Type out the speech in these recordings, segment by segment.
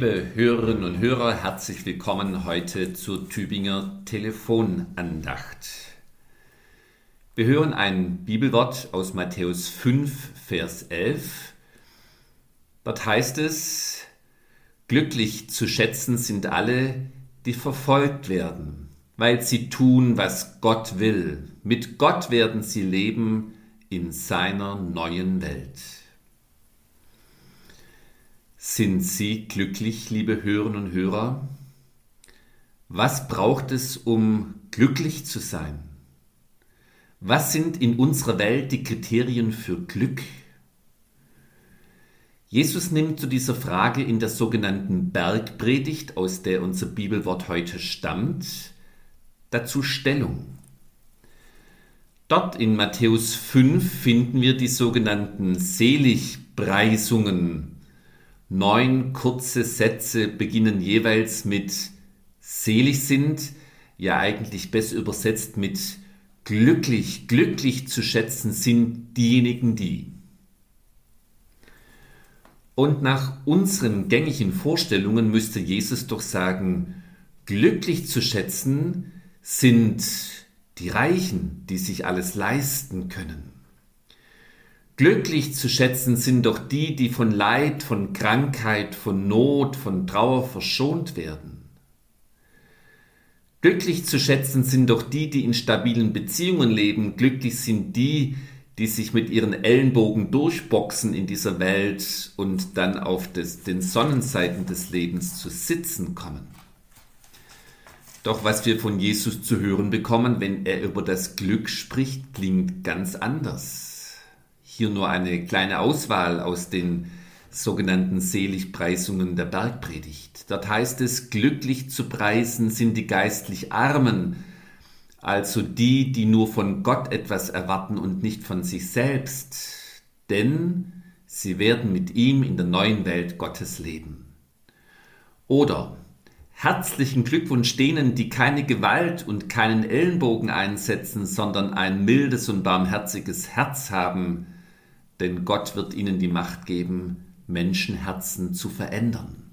Liebe Hörerinnen und Hörer, herzlich willkommen heute zur Tübinger Telefonandacht. Wir hören ein Bibelwort aus Matthäus 5, Vers 11. Dort heißt es, glücklich zu schätzen sind alle, die verfolgt werden, weil sie tun, was Gott will. Mit Gott werden sie leben in seiner neuen Welt. Sind Sie glücklich, liebe Hörerinnen und Hörer? Was braucht es, um glücklich zu sein? Was sind in unserer Welt die Kriterien für Glück? Jesus nimmt zu dieser Frage in der sogenannten Bergpredigt, aus der unser Bibelwort heute stammt, dazu Stellung. Dort in Matthäus 5 finden wir die sogenannten Seligpreisungen Neun kurze Sätze beginnen jeweils mit selig sind, ja eigentlich besser übersetzt mit glücklich, glücklich zu schätzen sind diejenigen, die. Und nach unseren gängigen Vorstellungen müsste Jesus doch sagen, glücklich zu schätzen sind die Reichen, die sich alles leisten können. Glücklich zu schätzen sind doch die, die von Leid, von Krankheit, von Not, von Trauer verschont werden. Glücklich zu schätzen sind doch die, die in stabilen Beziehungen leben. Glücklich sind die, die sich mit ihren Ellenbogen durchboxen in dieser Welt und dann auf des, den Sonnenseiten des Lebens zu sitzen kommen. Doch was wir von Jesus zu hören bekommen, wenn er über das Glück spricht, klingt ganz anders. Hier nur eine kleine Auswahl aus den sogenannten Seligpreisungen der Bergpredigt. Dort heißt es, glücklich zu preisen sind die geistlich Armen, also die, die nur von Gott etwas erwarten und nicht von sich selbst, denn sie werden mit ihm in der neuen Welt Gottes leben. Oder herzlichen Glückwunsch denen, die keine Gewalt und keinen Ellenbogen einsetzen, sondern ein mildes und barmherziges Herz haben, denn Gott wird ihnen die Macht geben, Menschenherzen zu verändern.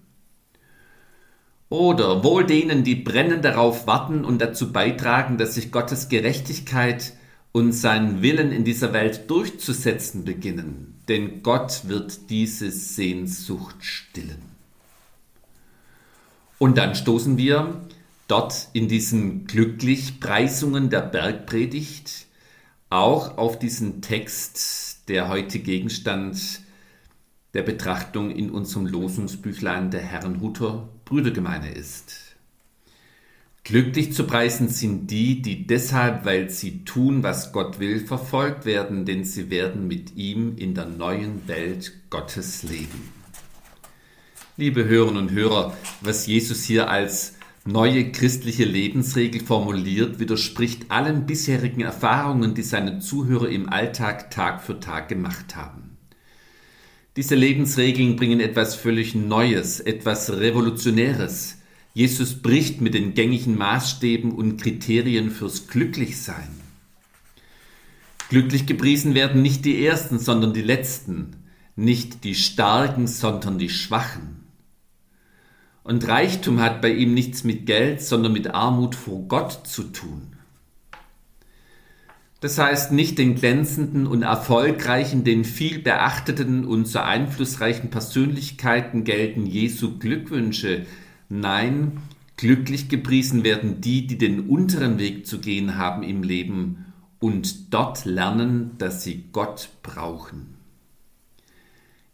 Oder wohl denen, die brennend darauf warten und dazu beitragen, dass sich Gottes Gerechtigkeit und seinen Willen in dieser Welt durchzusetzen beginnen, denn Gott wird diese Sehnsucht stillen. Und dann stoßen wir dort in diesen Glücklich-Preisungen der Bergpredigt auch auf diesen Text der heute Gegenstand der Betrachtung in unserem Losungsbüchlein der Herrenhuter Brüdergemeine ist. Glücklich zu preisen sind die, die deshalb, weil sie tun, was Gott will, verfolgt werden, denn sie werden mit ihm in der neuen Welt Gottes leben. Liebe Hörerinnen und Hörer, was Jesus hier als neue christliche Lebensregel formuliert, widerspricht allen bisherigen Erfahrungen, die seine Zuhörer im Alltag Tag für Tag gemacht haben. Diese Lebensregeln bringen etwas völlig Neues, etwas Revolutionäres. Jesus bricht mit den gängigen Maßstäben und Kriterien fürs Glücklichsein. Glücklich gepriesen werden nicht die Ersten, sondern die Letzten, nicht die Starken, sondern die Schwachen. Und Reichtum hat bei ihm nichts mit Geld, sondern mit Armut vor Gott zu tun. Das heißt, nicht den glänzenden und erfolgreichen, den viel beachteten und so einflussreichen Persönlichkeiten gelten Jesu Glückwünsche. Nein, glücklich gepriesen werden die, die den unteren Weg zu gehen haben im Leben und dort lernen, dass sie Gott brauchen.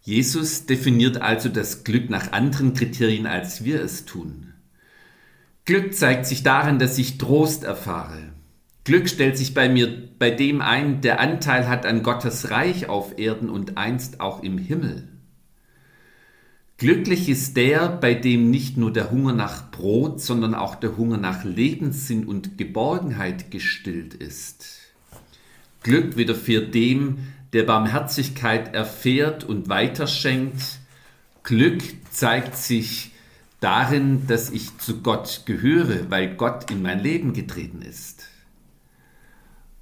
Jesus definiert also das Glück nach anderen Kriterien, als wir es tun. Glück zeigt sich darin, dass ich Trost erfahre. Glück stellt sich bei mir bei dem ein, der Anteil hat an Gottes Reich auf Erden und einst auch im Himmel. Glücklich ist der, bei dem nicht nur der Hunger nach Brot, sondern auch der Hunger nach Lebenssinn und Geborgenheit gestillt ist. Glück widerfährt dem, der Barmherzigkeit erfährt und weiterschenkt. Glück zeigt sich darin, dass ich zu Gott gehöre, weil Gott in mein Leben getreten ist.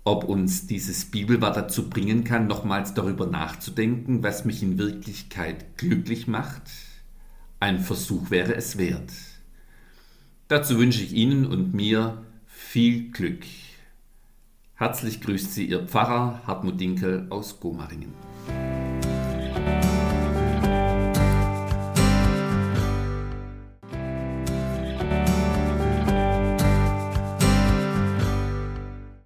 Ob uns dieses Bibelwort dazu bringen kann, nochmals darüber nachzudenken, was mich in Wirklichkeit glücklich macht, Ein Versuch wäre es wert. Dazu wünsche ich Ihnen und mir viel Glück. Herzlich grüßt Sie Ihr Pfarrer Hartmut Dinkel aus Gomaringen.